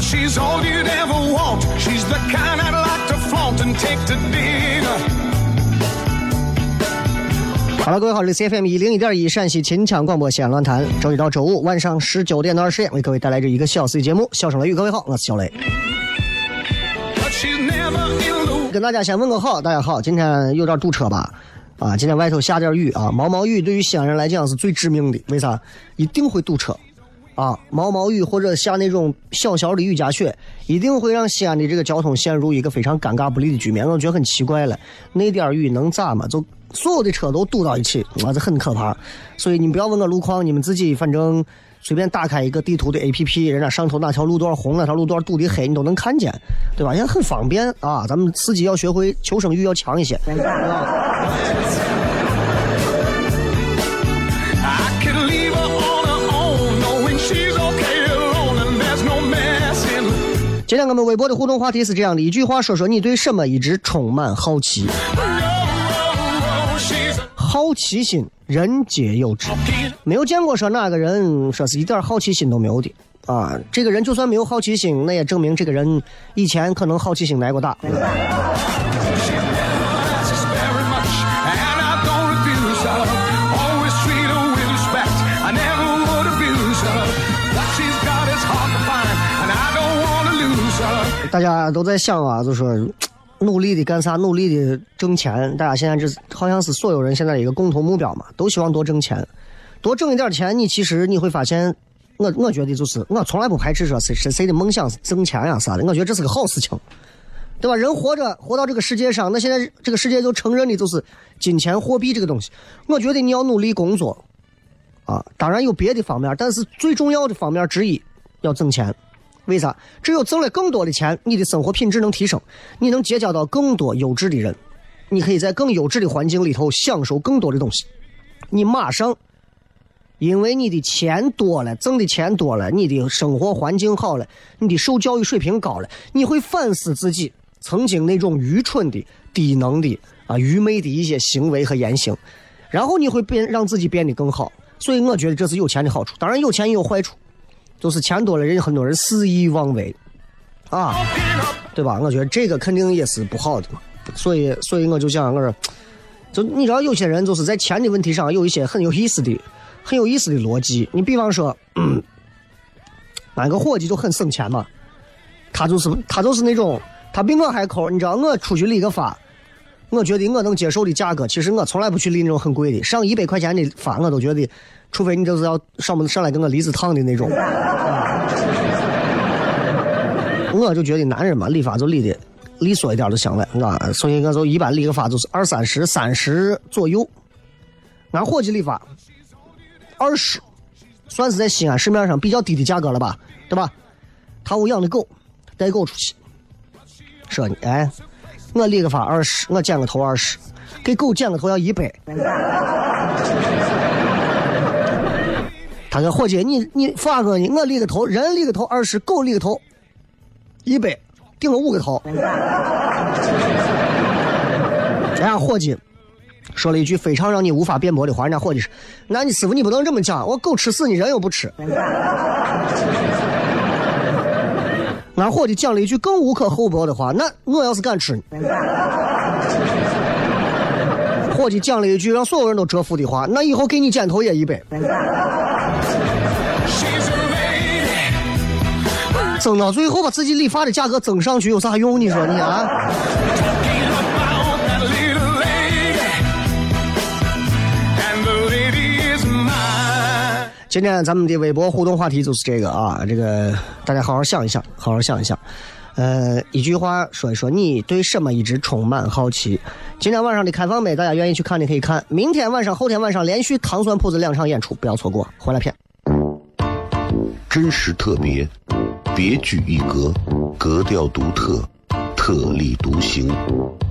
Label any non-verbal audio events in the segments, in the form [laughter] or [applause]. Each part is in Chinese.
She's all you'd ever want. She's the kind I'd like to flaunt and take to dinner. 好了，各位好，这里是 FM 一零一点一陕西秦腔广播西安论坛，周一到周五晚上十九点到二十点为各位带来这一个小时的节目。笑声雷雨，各位好，我是小雷。跟大家先问个好，大家好，今天有点堵车吧？啊，今天外头下点雨啊，毛毛雨对于西安人来讲是最致命的，为啥？一定会堵车。啊，毛毛雨或者下那种小小的雨夹雪，一定会让西安的这个交通陷入一个非常尴尬不利的局面。我觉得很奇怪了，那点雨能咋嘛？就所有的车都堵到一起，啊，这很可怕。所以你不要问我路况，你们自己反正随便打开一个地图的 APP，人家上头哪条路段红，哪条路段堵的黑，你都能看见，对吧？也很方便啊。咱们司机要学会求生欲要强一些。今天我们微博的互动话题是这样的：一句话说说你对什么一直充满好奇。好奇心，人皆有之。没有见过说哪个人说是一点好奇心都没有的啊。这个人就算没有好奇心，那也证明这个人以前可能好奇心挨过打。大家都在想啊，就说努力的干啥？努力的挣钱。大家现在这好像是所有人现在一个共同目标嘛，都希望多挣钱，多挣一点钱。你其实你会发现，我我觉得就是我从来不排斥说谁谁谁的梦想是挣钱呀啥的，我觉得这是个好事情。对吧？人活着活到这个世界上，那现在这个世界就承认的就是金钱、货币这个东西。我觉得你要努力工作，啊，当然有别的方面，但是最重要的方面之一要挣钱。为啥？只有挣了更多的钱，你的生活品质能提升，你能结交到更多优质的人，你可以在更优质的环境里头享受更多的东西。你马上，因为你的钱多了，挣的钱多了，你的生活环境好了，你的受教育水平高了，你会反思自己曾经那种愚蠢的、低能的啊、愚昧的一些行为和言行，然后你会变让自己变得更好。所以我觉得这是有钱的好处。当然，有钱也有坏处，就是钱多了，人很多人肆意妄为，啊，对吧？我觉得这个肯定也是不好的嘛。所以，所以我就想，我说，就你知道，有些人就是在钱的问题上有一些很有意思的、很有意思的逻辑。你比方说，嗯，俺个伙计就很省钱嘛，他就是他就是那种，他比我还抠。你知道，我出去理个发，我觉得我能接受的价格，其实我从来不去理那种很贵的，上一百块钱的发我都觉得，除非你就是要上门上来跟我离子烫的那种。[laughs] 我就觉得男人嘛，理发就理的利索一点就行了，啊，所以我就一般理个发就是二三十、三十左右。俺伙计理发二十，算是在西安市面上比较低的价格了吧，对吧？他屋养的狗，带狗出去，说你哎，我理个发二十，我剪个头二十，给狗剪个头要一百。他说：“伙计，你你发我呢？我立个头，人立个头二十，狗立个头一百，顶了五个头。”人家伙计说了一句非常让你无法辩驳的话，人家伙计说：“那你师傅你不能这么讲，我狗吃屎，你人又不吃。”那伙计讲了一句更无可厚薄的话，那我要是敢吃呢？伙计讲了一句让所有人都折服的话，那以后给你剪头也一百。争到最后把自己理发的价格增上去有啥用？你说你啊？今天咱们的微博互动话题就是这个啊，这个大家好好想一想，好好想一想。呃，一句话说一说你对什么一直充满好奇。今天晚上的开放麦，大家愿意去看的可以看。明天晚上、后天晚上连续糖酸铺子两场演出，不要错过。回来片。真实特别，别具一格，格调独特，特立独行，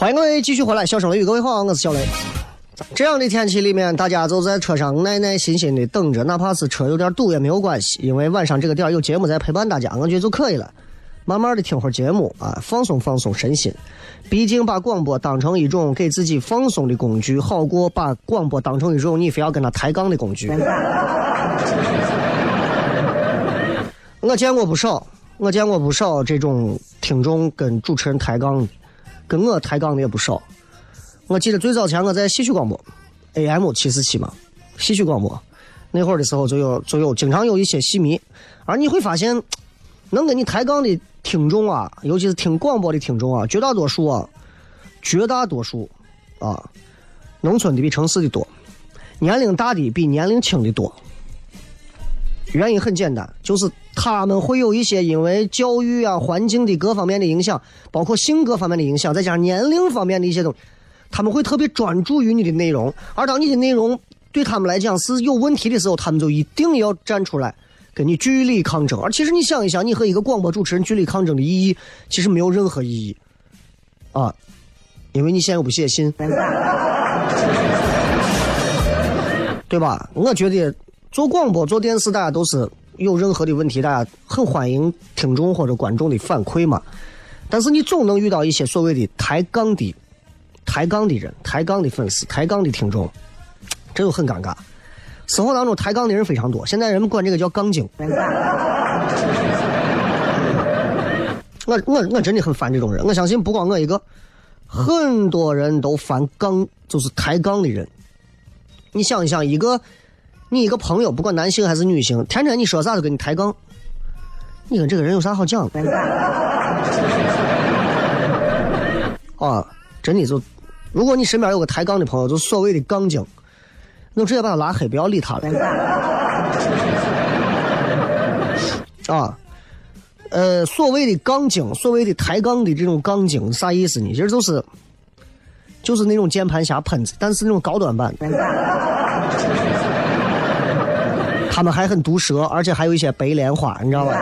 欢迎各位继续回来，笑声雷雨，各位好，我是小雷。这样的天气里面，大家就在车上耐耐心心的等着，哪怕是车有点堵也没有关系，因为晚上这个点有节目在陪伴大家，我觉得就可以了。慢慢的听会儿节目啊，放松放松身心。毕竟把广播当成一种给自己放松的工具，好过把广播当成一种你非要跟他抬杠的工具。我见过不少，我见过不少这种听众跟主持人抬杠的，跟我抬杠的也不少。我记得最早前我在戏曲广播，AM 七四七嘛，戏曲广播那会儿的时候就有就有经常有一些戏迷，而你会发现，能跟你抬杠的听众啊，尤其是听广播的听众啊，绝大多数啊，绝大多数啊，农村的比城市的多，年龄大的比年龄轻的多。原因很简单，就是他们会有一些因为教育啊、环境的各方面的影响，包括性格方面的影响，再加上年龄方面的一些东西，他们会特别专注于你的内容。而当你的内容对他们来讲是有问题的时候，他们就一定要站出来跟你据理抗争。而其实你想一想，你和一个广播主持人据理抗争的意义，其实没有任何意义啊，因为你现在又不写信，对吧？我觉得。做广播、做电视，大家都是有任何的问题，大家很欢迎听众或者观众的反馈嘛。但是你总能遇到一些所谓的抬杠的、抬杠的人、抬杠的粉丝、抬杠的听众，这就很尴尬。生活当中抬杠的人非常多，现在人们管这个叫“杠精”。我我我真的很烦这种人，我相信不光我一个，很多人都烦杠，就是抬杠的人。你想一想，一个。你一个朋友，不管男性还是女性，天天你说啥都跟你抬杠，你跟这个人有啥好讲的？[laughs] 啊，真的就，如果你身边有个抬杠的朋友，就所谓的杠精，那直接把他拉黑，不要理他了。[laughs] 啊，呃，所谓的杠精，所谓的抬杠的这种杠精，啥意思呢？其实就是，就是那种键盘侠喷子，但是那种高端版的。他们还很毒舌，而且还有一些白莲花，你知道吧？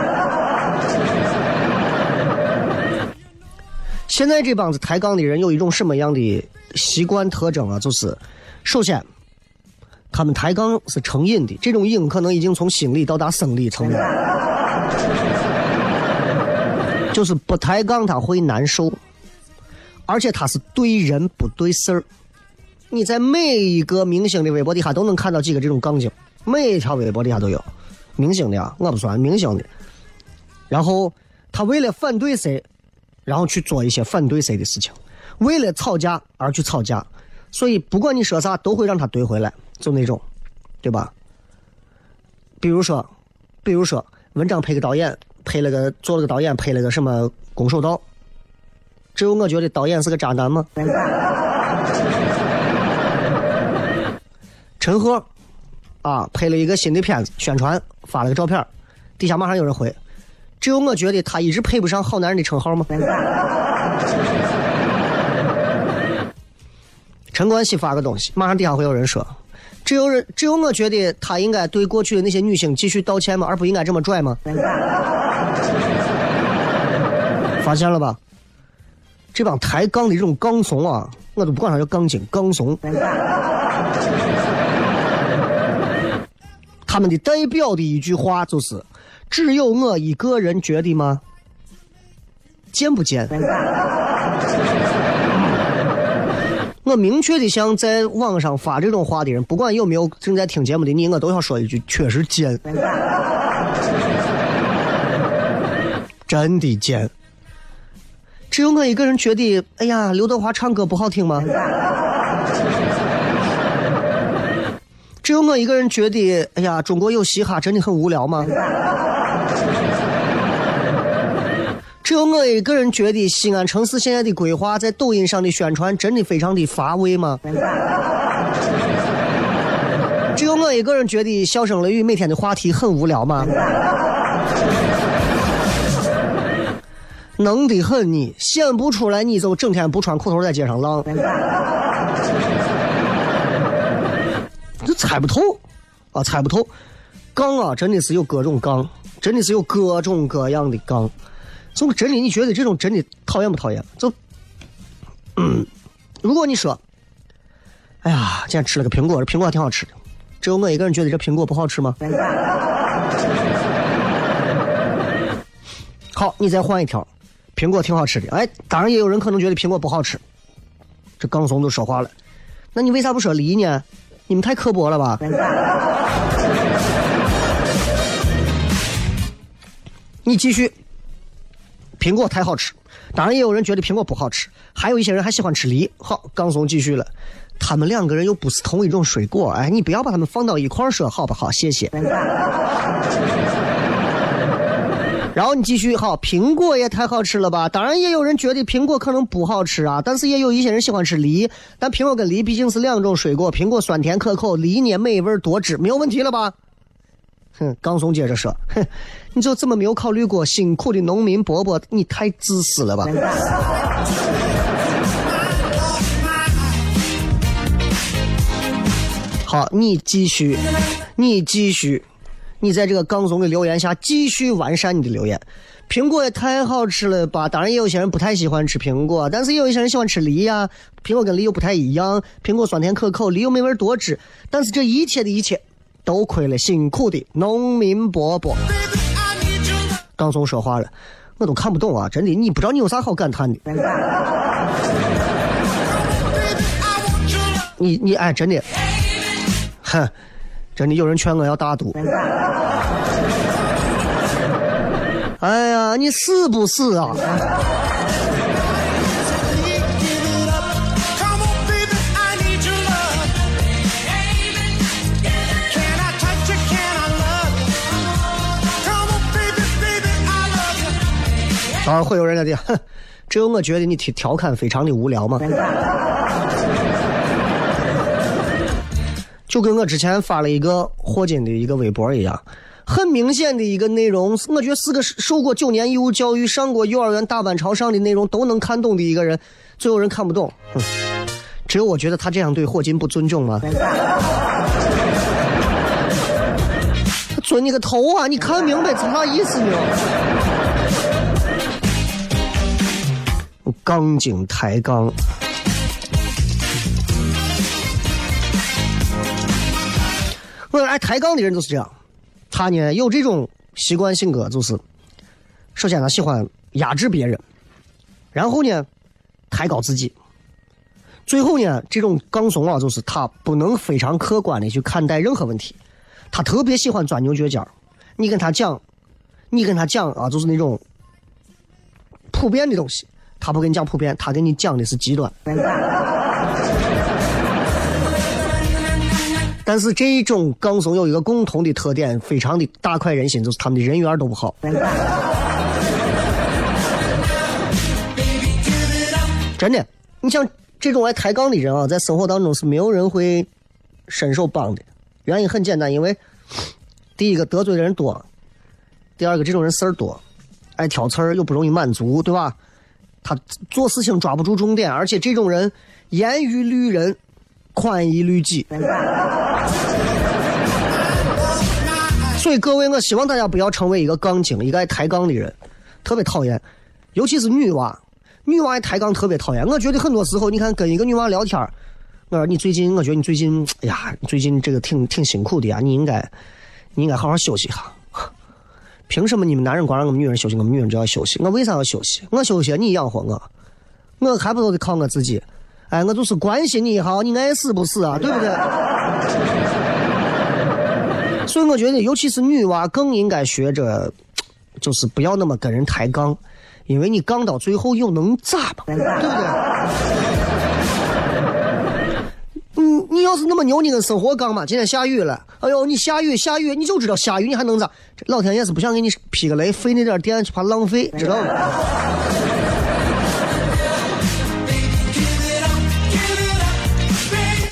现在这帮子抬杠的人有一种什么样的习惯特征啊？就是，首先，他们抬杠是成瘾的，这种瘾可能已经从心理到达生理层面。就是不抬杠他会难受，而且他是对人不对事儿。你在每一个明星的微博底下都能看到几个这种杠精，每一条微博底下都有，明星的啊，我不算明星的。然后他为了反对谁，然后去做一些反对谁的事情，为了吵架而去吵架，所以不管你说啥，都会让他怼回来，就那种，对吧？比如说，比如说文章配个导演，配了个做了个导演，配了个什么攻守道，只有我觉得导演是个渣男吗？[laughs] 陈赫啊，拍了一个新的片子，宣传发了个照片，底下马上有人回，只有我觉得他一直配不上好男人的称号吗？[laughs] 陈冠希发个东西，马上底下会有人说，只有人只有我觉得他应该对过去的那些女星继续道歉吗？而不应该这么拽吗？[laughs] 发现了吧？这帮抬杠的这种杠怂啊，我都不管他叫杠精、杠怂。他们的代表的一句话就是：“只有我一个人觉得吗？”贱不贱？[laughs] 我明确的向在网上发这种话的人，不管有没有正在听节目的你，我都要说一句：确实贱，[laughs] 真的贱。只有我一个人觉得，哎呀，刘德华唱歌不好听吗？只有我一个人觉得，哎呀，中国有嘻哈真的很无聊吗？[laughs] 只有我一个人觉得西安城市现在的规划在抖音上的宣传真的非常的乏味吗？[laughs] 只有我一个人觉得笑声雷雨每天的话题很无聊吗？[laughs] 能的很你，显不出来你就整天不穿裤头在街上浪，这猜不透啊，猜不透。杠啊，真的是有各种杠，真的是有各种各样的杠。就真的，你觉得这种真的讨厌不讨厌？就，嗯，[coughs] 如果你说，哎呀，今天吃了个苹果，这苹果还挺好吃的，只有我一个人觉得这苹果不好吃吗？[laughs] 好，你再换一条，苹果挺好吃的。哎，当然也有人可能觉得苹果不好吃，这杠怂就说话了。那你为啥不说梨呢？你们太刻薄了吧？你继续，苹果太好吃，当然也有人觉得苹果不好吃，还有一些人还喜欢吃梨。好，刚松继续了，他们两个人又不是同一种水果，哎，你不要把他们放到一块儿说，好不好？谢谢。然后你继续好，苹果也太好吃了吧？当然也有人觉得苹果可能不好吃啊，但是也有一些人喜欢吃梨。但苹果跟梨毕竟是两种水果，苹果酸甜可口，梨呢美味多汁，没有问题了吧？哼，刚松接着说，哼，你就这么没有考虑过辛苦的农民伯伯？你太自私了吧！好，你继续，你继续。你在这个杠怂的留言下继续完善你的留言。苹果也太好吃了吧！当然也有些人不太喜欢吃苹果，但是也有一些人喜欢吃梨呀。苹果跟梨又不太一样，苹果酸甜可口，梨又美味多汁。但是这一切的一切，都亏了辛苦的农民伯伯。刚松说话了，我都看不懂啊！真的，你不知道你有啥好感叹的？你你哎，真的，哼。真的有人劝我要大度。哎呀，你死不死啊？当然会有人来的，哼，只有我觉得你调调侃非常的无聊嘛。就跟我之前发了一个霍金的一个微博一样，很明显的一个内容，我觉得是个受过九年义务教育、上过幼儿园大班朝上的内容都能看懂的一个人，最后人看不懂。只有我觉得他这样对霍金不尊重吗？尊你个头啊！你看明白啥意思没有？杠精抬杠。我爱抬杠的人就是这样，他呢有这种习惯性格，就是首先他喜欢压制别人，然后呢抬高自己，最后呢这种杠怂啊，就是他不能非常客观的去看待任何问题，他特别喜欢钻牛角尖你跟他讲，你跟他讲啊，就是那种普遍的东西，他不跟你讲普遍，他跟你讲的是极端。但是这种杠怂有一个共同的特点，非常的大快人心，就是他们的人缘都不好。真的，你像这种爱抬杠的人啊，在生活当中是没有人会伸手帮的。原因很简单，因为第一个得罪的人多，第二个这种人事儿多，爱挑刺儿又不容易满足，对吧？他做事情抓不住重点，而且这种人严于律人。宽以律己，所以各位，我希望大家不要成为一个杠精，一个爱抬杠的人，特别讨厌，尤其是女娃，女娃爱抬杠特别讨厌。我觉得很多时候，你看跟一个女娃聊天我说你最近，我觉得你最近，哎呀，最近这个挺挺辛苦的呀，你应该，你应该好好休息一下。凭什么你们男人光让我们女人休息，我们女人就要休息？我为啥要休息？我休息，你养活我，我还不都得靠我自己？哎，我就是关心你一下，你爱死不死啊？对不对？所以我觉得，尤其是女娃，更应该学着，就是不要那么跟人抬杠，因为你杠到最后又能咋嘛？对不对？你你要是那么牛，你跟生活杠嘛？今天下雨了，哎呦，你下雨下雨，你就知道下雨，你还能咋？老天爷是不想给你劈个雷，费那点电，怕浪费，知道吗？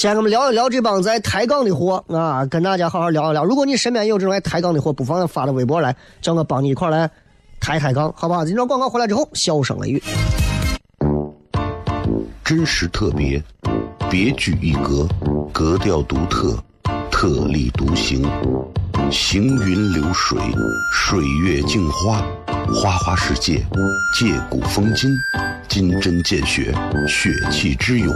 今天我们聊一聊这帮在抬杠的货啊，跟大家好好聊一聊。如果你身边有这种爱抬杠的货，不妨发到微博来，叫我帮你一块来抬抬杠，好不好？今天广告回来之后，笑声雷雨，真实特别，别具一格，格调独特，特立独行，行云流水，水月镜花，花花世界，借古风今，金针见血，血气之勇。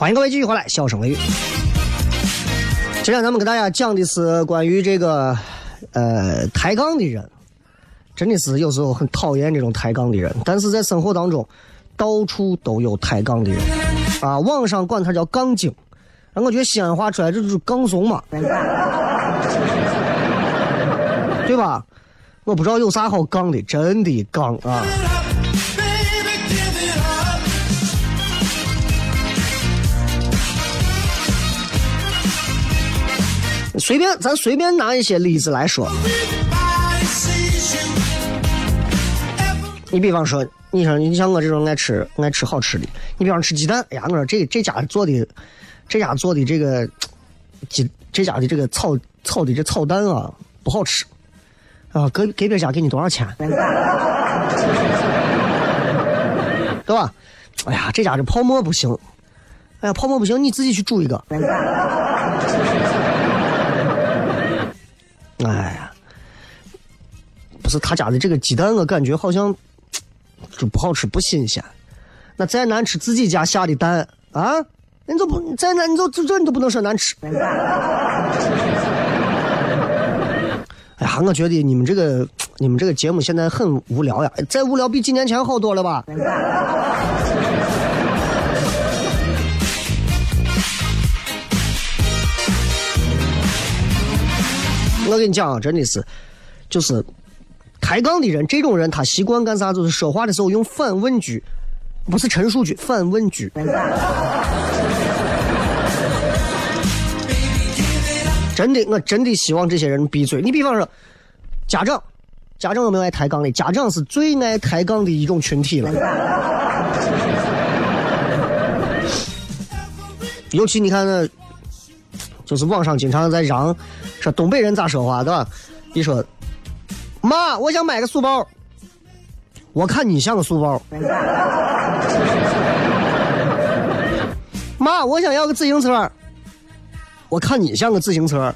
欢迎各位继续回来，笑声雷雨。今天咱们给大家讲的是关于这个呃抬杠的人，真的是有时候很讨厌这种抬杠的人，但是在生活当中到处都有抬杠的人啊。网上管他叫杠精，我觉得西安话出来这就是杠怂嘛。[laughs] 对吧？我不知道有啥好杠的，真的杠啊！随便，咱随便拿一些例子来说。你比方说，你说你像我这种爱吃爱吃好吃的，你比方吃鸡蛋，哎呀，我说这这家做的，这家做的这个鸡，这家的这个炒炒的这炒蛋啊不好吃啊，隔隔壁家给你多少钱？[laughs] 对吧？哎呀，这家这泡沫不行，哎呀，泡沫不行，你自己去煮一个。哎呀，不是他家的这个鸡蛋，我感觉好像 [tsk] 就不好吃，不新鲜。那再难吃，自己家下的蛋啊，你就不再难，你就这你都不能说难吃。哎呀，我觉得你们这个你们这个节目现在很无聊呀，再无聊比几年前好多了吧？我跟你讲啊，真的是，就是抬杠的人，这种人他习惯干啥？就是说话的时候用反问句，不是陈述句，反问句。真的，我真的希望这些人闭嘴。你比方说，家长，家长有没有爱抬杠的？家长是最爱抬杠的一种群体了。尤其你看那。就是网上经常在嚷，说东北人咋说话，对吧？你说，妈，我想买个书包，我看你像个书包。妈，我想要个自行车，我看你像个自行车。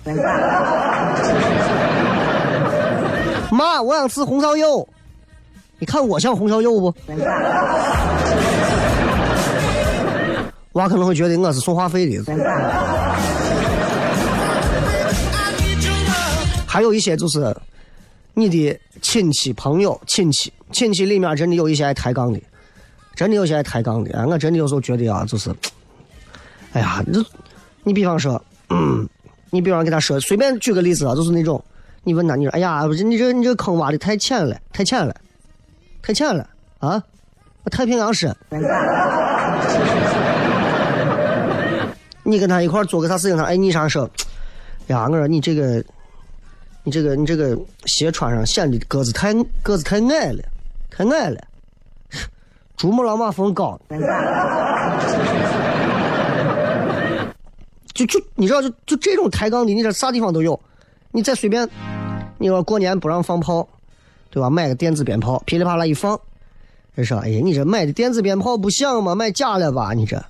妈，我想吃红烧肉，你看我像红烧肉不？娃可能会觉得我是送话费的。还有一些就是你的亲戚朋友，亲戚亲戚里面真的有一些爱抬杠的，真的有些爱抬杠的。啊，我真的有时候觉得啊，就是，哎呀，你你比方说，嗯你比方给他说，随便举个例子啊，就是那种，你问他，你说，哎呀，你这你这坑挖的太浅了，太浅了，太浅了啊！太平洋深。[laughs] 你跟他一块做个啥事情，他哎你啥说？呀，我说你这个。你这个你这个鞋穿上显得个子太个子太矮了，太矮了，珠穆朗玛峰高。[laughs] 就就你知道就就这种抬杠的，你这啥地方都有。你再随便，你说过年不让放炮，对吧？买个电子鞭炮，噼里啪啦一放，人说：“哎呀，你这买的电子鞭炮不响吗？买假了吧？你这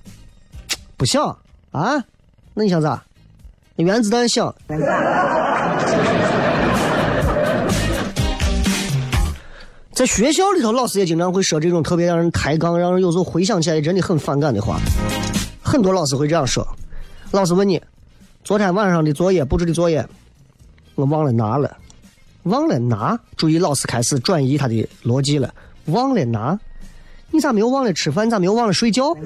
不响啊？那你想咋？原子弹响。”在学校里头，老师也经常会说这种特别让人抬杠、让人有时候回想起来真的很反感的话。很多老师会这样说：“老师问你，昨天晚上的作业布置的作业，我忘了拿了，忘了拿。注意，老师开始转移他的逻辑了。忘了拿，你咋没有忘了吃饭？你咋没有忘了睡觉？[laughs]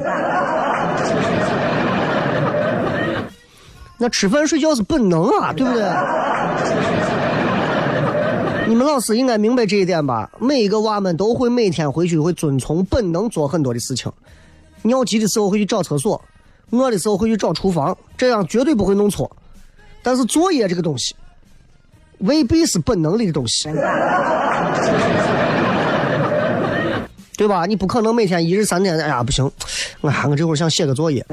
那吃饭睡觉是本能啊，对不对？”你们老师应该明白这一点吧？每一个娃们都会每天回去会遵从本能做很多的事情。尿急的时候会去找厕所，饿的时候会去找厨房，这样绝对不会弄错。但是作业这个东西，未必是本能里的东西，对吧？你不可能每天一日三天，哎呀不行，我我这会儿想写个作业，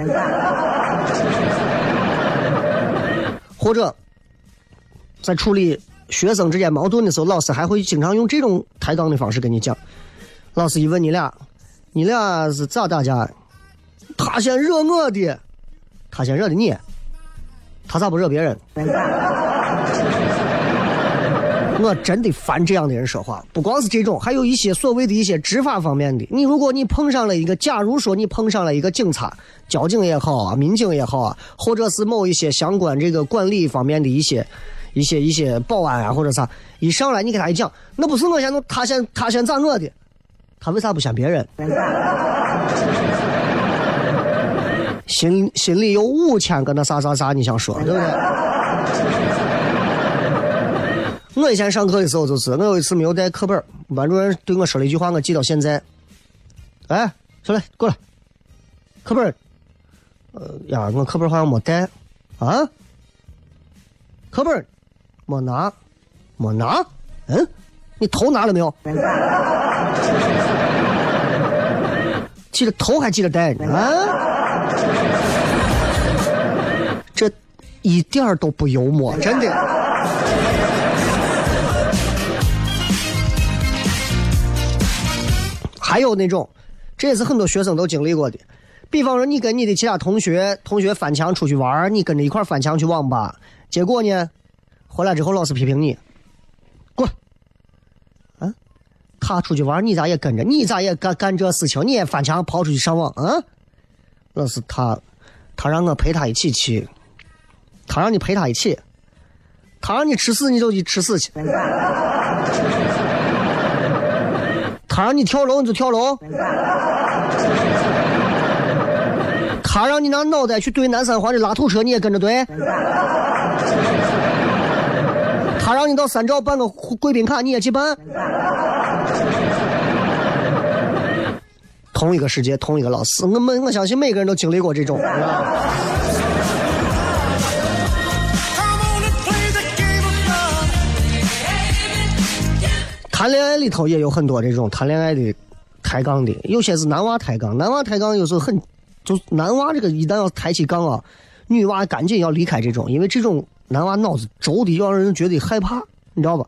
或者在处理。学生之间矛盾的时候，老师还会经常用这种抬杠的方式跟你讲。老师一问你俩，你俩是咋打架？他先惹我的，他先惹的你，他咋不惹别人？我真的烦这样的人说话。不光是这种，还有一些所谓的一些执法方面的。你如果你碰上了一个，假如说你碰上了一个警察、交警也好啊，民警也好啊，或者是某一些相关这个管理方面的一些。一些一些保安啊或者啥，一上来你给他一讲，那不是我先弄，他先他先咋我的，他为啥不先别人？[laughs] 心心里有五千个那啥啥啥，你想说对不对？[laughs] 我以前上课的时候，就是我有一次没有带课本，班主任对我说了一句话，我记到现在。哎，小磊，过来，课本。呃呀，我课本好像没带啊。课本没拿，没拿。嗯，你头拿了没有？记得头还记得带呢啊！这一点儿都不幽默，真的。还有那种，这也是很多学生都经历过的。比方说，你跟你的其他同学同学翻墙出去玩，你跟着一块翻墙去网吧，结果呢，回来之后老师批评你，滚！啊，他出去玩，你咋也跟着？你咋也干干这事情？你也翻墙跑出去上网啊？那是他，他让我陪他一起去，他让你陪他一起，他让你吃屎你就去吃屎去，他让你跳楼你就跳楼。他让你拿脑袋去怼南三环的拉土车，你也跟着怼；他让你到三兆办个贵宾卡，你也去办。同一个世界，同一个老师，我们我相信每个人都经历过这种。谈恋爱里头也有很多这种谈恋爱的抬杠的，有些是男娃抬杠，男娃抬杠有时候很。就男娃这个一旦要抬起杠啊，女娃赶紧要离开这种，因为这种男娃脑子轴的，让人觉得害怕，你知道吧？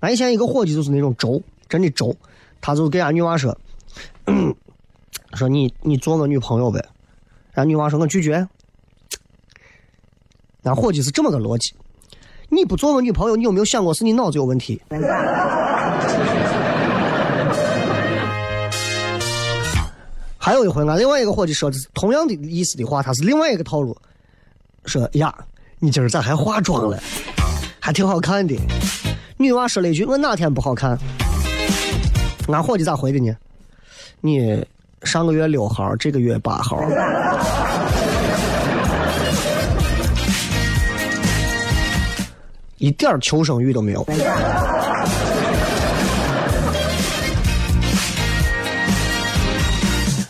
俺以前一个伙计就是那种轴，真的轴，他就给俺女娃说，[clears throat] 说你你做我女朋友呗，俺女娃说我拒绝。俺伙计是这么个逻辑，你不做我女朋友，你有没有想过是你脑子有问题？[laughs] 还有一回，俺另外一个伙计说的是同样的意思的话，他是另外一个套路，说呀，你今儿咋还化妆了？还挺好看的。女娃说了一句：“我哪天不好看？”俺伙计咋回的呢？你上个月六号，这个月八号，一点求生欲都没有。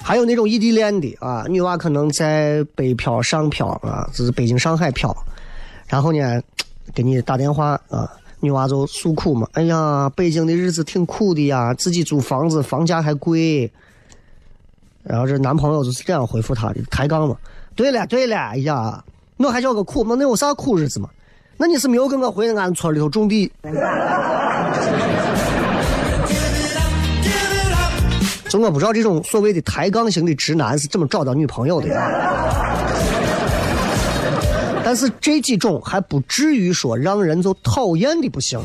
还有那种异地恋的啊，女娃可能在北漂、上漂啊，就是北京、上海漂，然后呢，[tsk] 给你打电话啊，女娃就诉苦嘛，哎呀，北京的日子挺苦的呀，自己租房子房价还贵，然后这男朋友就是这样回复她的，抬杠嘛，对了对了，哎呀，我还叫个苦？嘛，那有啥苦日子嘛？那你是没有跟我回俺村里头种地。[laughs] 就我不知道这种所谓的抬杠型的直男是怎么找到女朋友的呀，但是这几种还不至于说让人就讨厌的不行。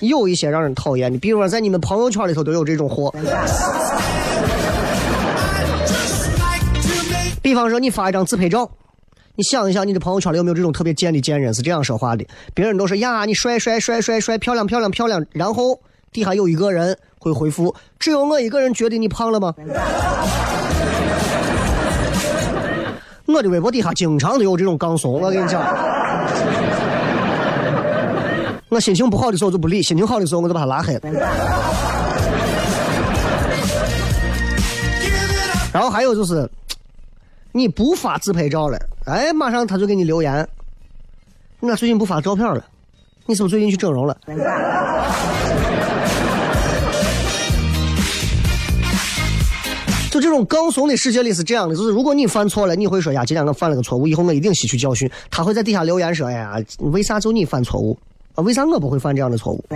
有一些让人讨厌的，比如说在你们朋友圈里头都有这种货。比方说你发一张自拍照，你想一想你的朋友圈里有没有这种特别贱的贱人是这样说话的？别人都是呀，你帅帅帅帅帅，漂亮漂亮漂亮，然后底下有一个人。会回复，只有我一个人觉得你胖了吗？我的微博底下经常都有这种杠怂，我跟你讲。我心情不好的时候就不理，心情好的时候我就把他拉黑了。然后还有就是，你不发自拍照了，哎，马上他就给你留言。我最近不发照片了，你是不是最近去整容了？种杠怂的世界里是这样的，就是如果你犯错了，你会说呀，今天我犯了个错误，以后我一定吸取教训。他会在底下留言说，哎呀，为啥就你犯错误？啊，为啥我不会犯这样的错误？[laughs]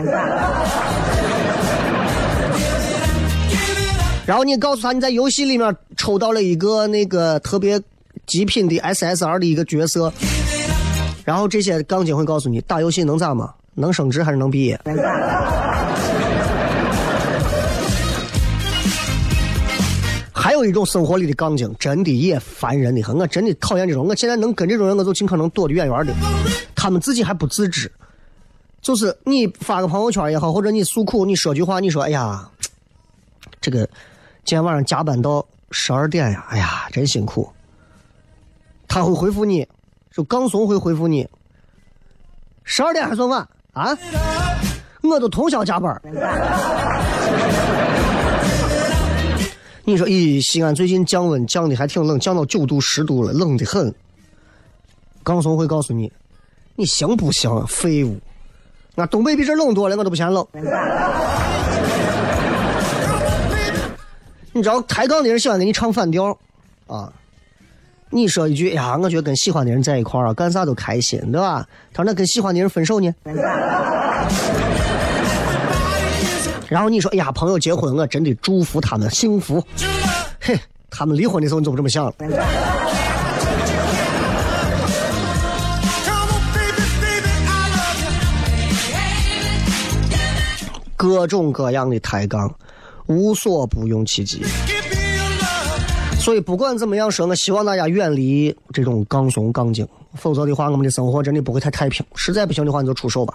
然后你告诉他你在游戏里面抽到了一个那个特别极品的 SSR 的一个角色，然后这些杠精会告诉你，打游戏能咋嘛？能升职还是能毕业？有一种生活里的杠精，真的也烦人的很。我真的讨厌这种。我现在能跟这种人，我就尽可能躲得远远的。他们自己还不自知，就是你发个朋友圈也好，或者你诉苦，你说句话，你说：“哎呀，这个今天晚上加班到十二点呀，哎呀，真辛苦。”他会回复你，就杠怂会回复你：“十二点还算晚，啊，我都通宵加班。你说，咦，西安最近降温降的还挺冷，降到九度十度了，冷的很。刚松会告诉你，你行不行啊？废物！俺东北比这冷多了，我都不嫌冷。你知道抬杠的人喜欢给你唱反调，啊？你说一句，哎呀，我觉得跟喜欢的人在一块儿啊，干啥都开心，对吧？他说那跟喜欢的人分手呢？然后你说，哎呀，朋友结婚，我真的祝福他们幸福。嘿，他们离婚的时候你怎么这么想了。各种各样的抬杠，无所不用其极。所以不管怎么样说，我希望大家远离这种杠怂杠精，否则的话，我们的生活真的不会太太平。实在不行的话，你就出手吧。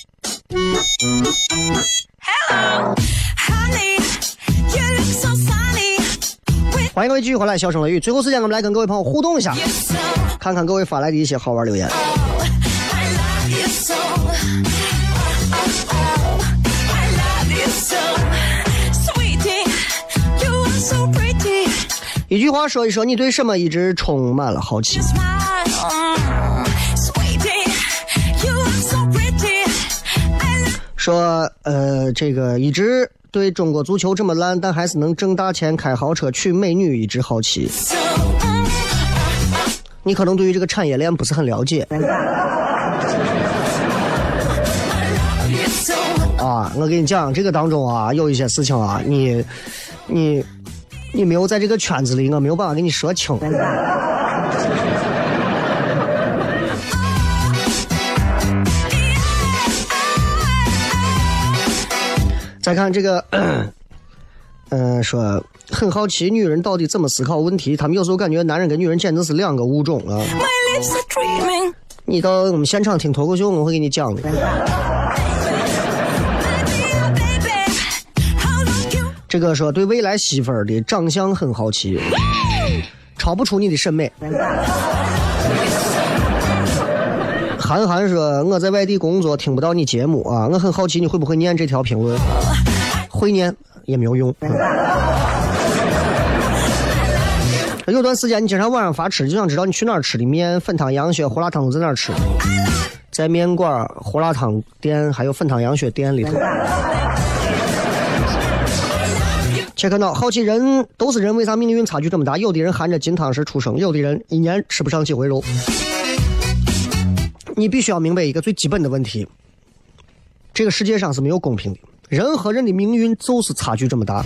Honey, you look so sunny. 欢迎各位继续回来，笑声雷雨。最后时间，我们来跟各位朋友互动一下，看看各位发来的一些好玩留言。I love you so. Oh, oh, oh. I love you so. Sweetie, you are so pretty. 一句话说一说，你对什么一直充满了好奇？说呃，这个一直对中国足球这么烂，但还是能挣大钱、开豪车、娶美女，一直好奇。你可能对于这个产业链不是很了解啊。我跟你讲，这个当中啊，有一些事情啊，你你你没有在这个圈子里，我没有办法给你说清。再看这个，嗯、[coughs] 说很好奇女人到底怎么思考问题。他们有时候感觉男人跟女人简直是两个物种啊。你到我们现场听脱口秀，我会给你讲的。这个说对未来媳妇儿的长相很好奇，超不出你的审美。韩寒说我在外地工作听不到你节目啊，我很好奇你会不会念这条评论？会念也没有用。有段时间你经常晚上发吃，就想知道你去哪儿吃的面、粉汤、羊血、胡辣汤都在哪儿吃？在面馆、胡辣汤店还有粉汤羊血店里头。切克闹，好奇人都是人，为啥命运差距这么大？有的人含着金汤匙出生，有的人一年吃不上几回肉。你必须要明白一个最基本的问题：这个世界上是没有公平的，人和人的命运就是差距这么大。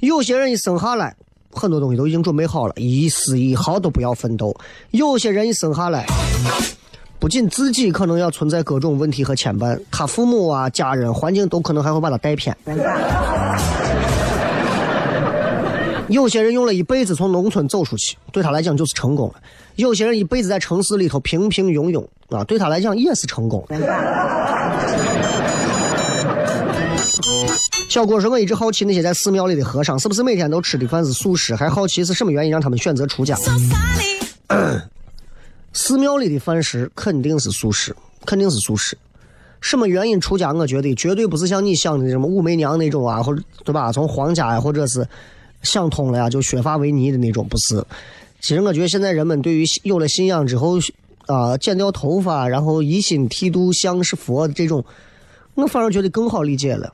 有些人一生下来，很多东西都已经准备好了，一丝一毫都不要奋斗；有些人一生下来，不仅自己可能要存在各种问题和牵绊，他父母啊、家人、环境都可能还会把他带偏。有些人用了一辈子从农村走出去，对他来讲就是成功了；有些人一辈子在城市里头平平庸庸啊，对他来讲也是成功。小郭说：“我一直好奇那些在寺庙里的和尚，是不是每天都吃的饭是素食？还好奇是什么原因让他们选择出家。[coughs] 寺庙里的饭食肯定是素食，肯定是素食。什么原因出家？我觉得绝对不是像你想的什么武媚娘那种啊，或者对吧？从皇家呀，或者是想通了呀，就削发为尼的那种，不是。其实我觉得现在人们对于有了信仰之后，啊、剪掉头发，然后一心剃度像是佛这种，我反而觉得更好理解了。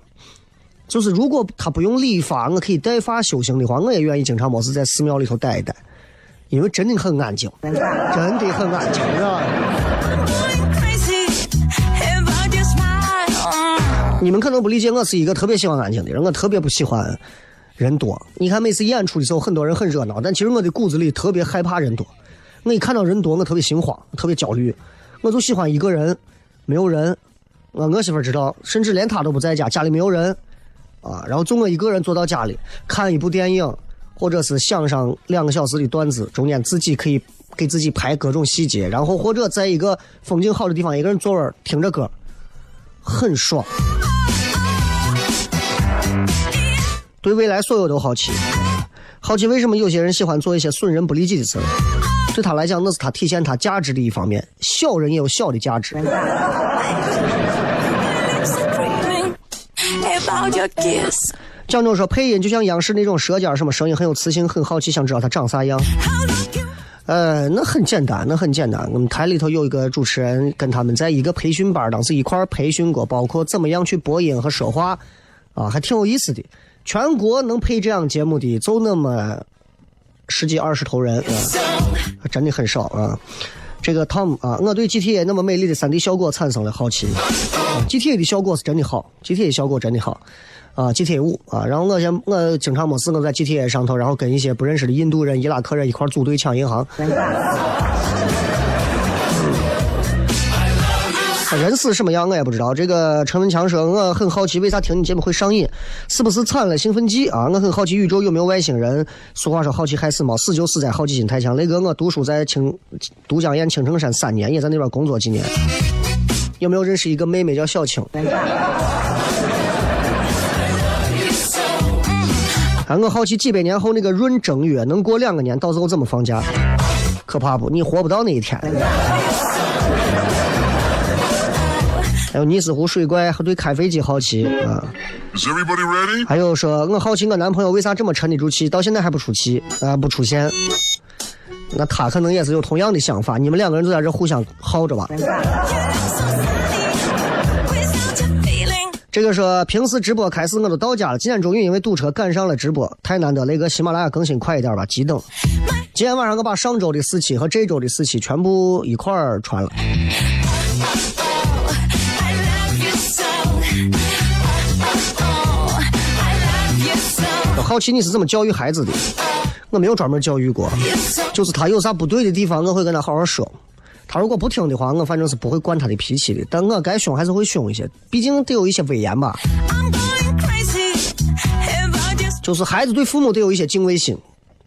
就是如果他不用理发，我可以带发修行的话，我也愿意经常没事在寺庙里头待一待，因为真的很安静，真的很安静，是吧？Going crazy about your smile. 你们可能不理解，我是一个特别喜欢安静的人，我特别不喜欢人多。你看每次演出的时候，很多人很热闹，但其实我的骨子里特别害怕人多。我一看到人多，我特别心慌，特别焦虑。我就喜欢一个人，没有人。我我媳妇知道，甚至连她都不在家，家里没有人啊。然后就我一个人坐到家里看一部电影，或者是想上两个小时的段子，中间自己可以给自己排各种细节，然后或者在一个风景好的地方，一个人坐那儿听着歌，很爽。对未来所有都好奇，好奇为什么有些人喜欢做一些损人不利己的事儿。对他来讲，那是他体现他价值的一方面。小人也有小的价值。Lips are dreaming about your kiss. 蒋总说，配音就像央视那种舌尖，什么声音很有磁性，很好奇，想知道他长啥样。呃，那很简单，那很简单。我们台里头有一个主持人，跟他们在一个培训班，当时一块培训过，包括怎么样去播音和说话，啊，还挺有意思的。全国能配这样节目的就那么十几二十头人，啊，真的很少啊。这个 Tom 啊，我对 GTA 那么美丽的 3D 效果产生了好奇。GTA 的效果是真的好，GTA 效果真的好。啊，GTA 五啊，然后我先我经常没事我在 GTA 上头，然后跟一些不认识的印度人、伊拉克人一块组队抢银行。人死什么样我也不知道。这个陈文强说，我很好奇为啥听你节目会上瘾，是不是掺了兴奋剂啊？我很好奇宇宙有没有外星人。俗话说好奇害死猫，死就死在好奇心太强。雷哥，我读书在青都江堰青城山三年，也在那边工作几年。有没有认识一个妹妹叫小青？啊，我好奇几百年后那个闰正月能过两个年，到时候怎么放假？可怕不？你活不到那一天。还有尼斯湖水怪对开飞机好奇啊，Is everybody ready? 还有说我好奇我男朋友为啥这么沉得住气，到现在还不出气啊、不出现。那他可能也是有同样的想法，你们两个人就在这互相耗着吧。这个说平时直播开始我都到家了，今天终于因为堵车赶上了直播，太难得了。一个喜马拉雅更新快一点吧，急等。今天晚上我把上周的四期和这周的四期全部一块儿传了。好奇你是怎么教育孩子的？我没有专门教育过，就是他有啥不对的地方，我会跟他好好说。他如果不听的话，我反正是不会惯他的脾气的。但我该凶还是会凶一些，毕竟得有一些威严吧。就是孩子对父母得有一些敬畏心，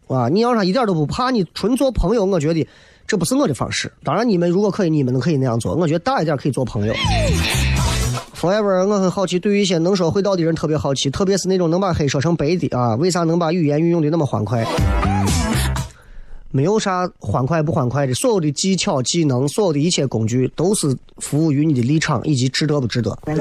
啊，你要是他一点都不怕，你纯做朋友，我觉得这不是我的方式。当然，你们如果可以，你们可以那样做，我觉得大一点可以做朋友。Forever，我很好奇，对于一些能说会道的人特别好奇，特别是那种能把黑说成白的啊，为啥能把语言运用的那么欢快？没有啥欢快不欢快的，所有的技巧、技能，所有的一切工具，都是服务于你的立场以及值得不值得，对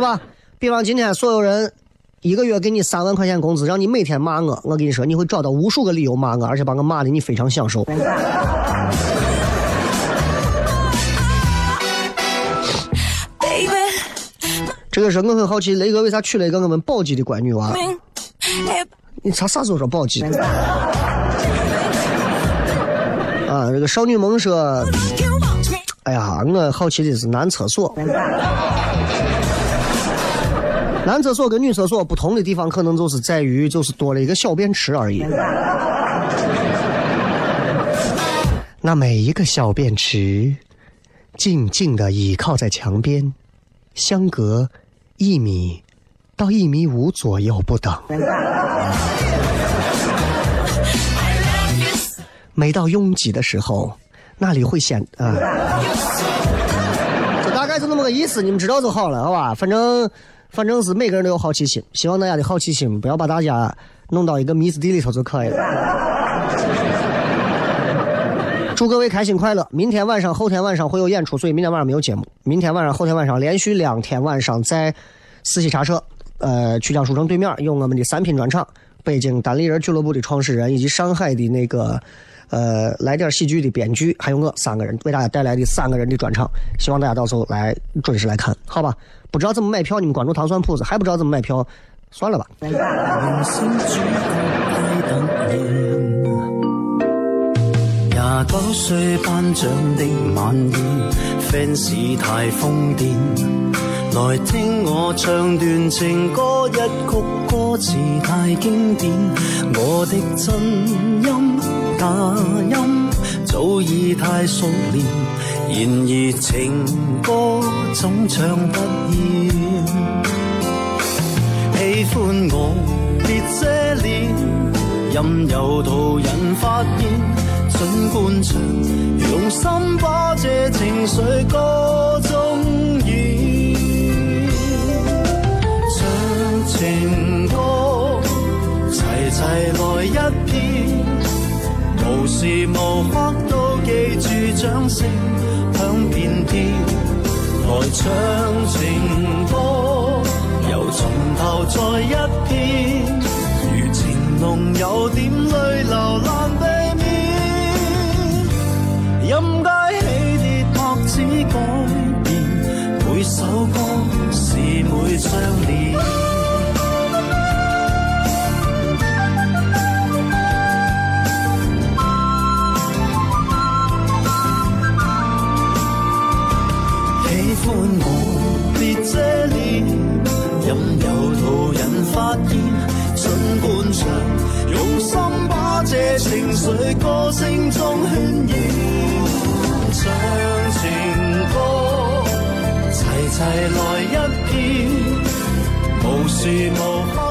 吧？比方今天所有人一个月给你三万块钱工资，让你每天骂我，我跟你说，你会找到无数个理由骂我，而且把我骂的你非常享受。这个是我很好奇，雷哥为啥娶了一个我们宝鸡的乖女娃？你啥啥时候说宝鸡？[laughs] 啊，这个少女萌说哎呀，我好奇的是男厕所。[laughs] 男厕所跟女厕所不同的地方，可能就是在于就是多了一个小便池而已。那每一个小便池，静静的倚靠在墙边，相隔一米、到一米五左右不等。每到拥挤的时候，那里会显啊，就大概就那么个意思，你们知道就好了，好吧？反正反正是每个人都有好奇心，希望大家的好奇心不要把大家弄到一个迷思地里头就可以了。祝各位开心快乐！明天晚上、后天晚上会有演出，所以明天晚上没有节目。明天晚上、后天晚上连续两天晚上在四喜茶社，呃，曲江书城对面有我们的三品专场，北京单立人俱乐部的创始人以及上海的那个呃来点。喜剧的编剧，还有我三个人为大家带来的三个人的专场，希望大家到时候来准时来看，好吧？不知道怎么买票，你们关注糖蒜铺子；还不知道怎么买票，算了吧。廿九歲頒獎的晚宴，fans 太瘋癲，來聽我唱段情歌，一曲歌詞太經典，我的真音假音早已太熟練，然而情歌總唱不厭。喜歡我别遮臉，任由途人發現。盡灌唱，用心把这情绪歌中演，唱情歌，齐齐来一遍，无时无刻都记住掌声响遍天，来唱情歌，又从头再一遍，如情浓有点泪流难避每張臉。喜歡我別遮臉，任由途人發現，盡灌唱，用心把這情緒歌聲中渲染。唱情歌，齊齊來一遍，寂寞。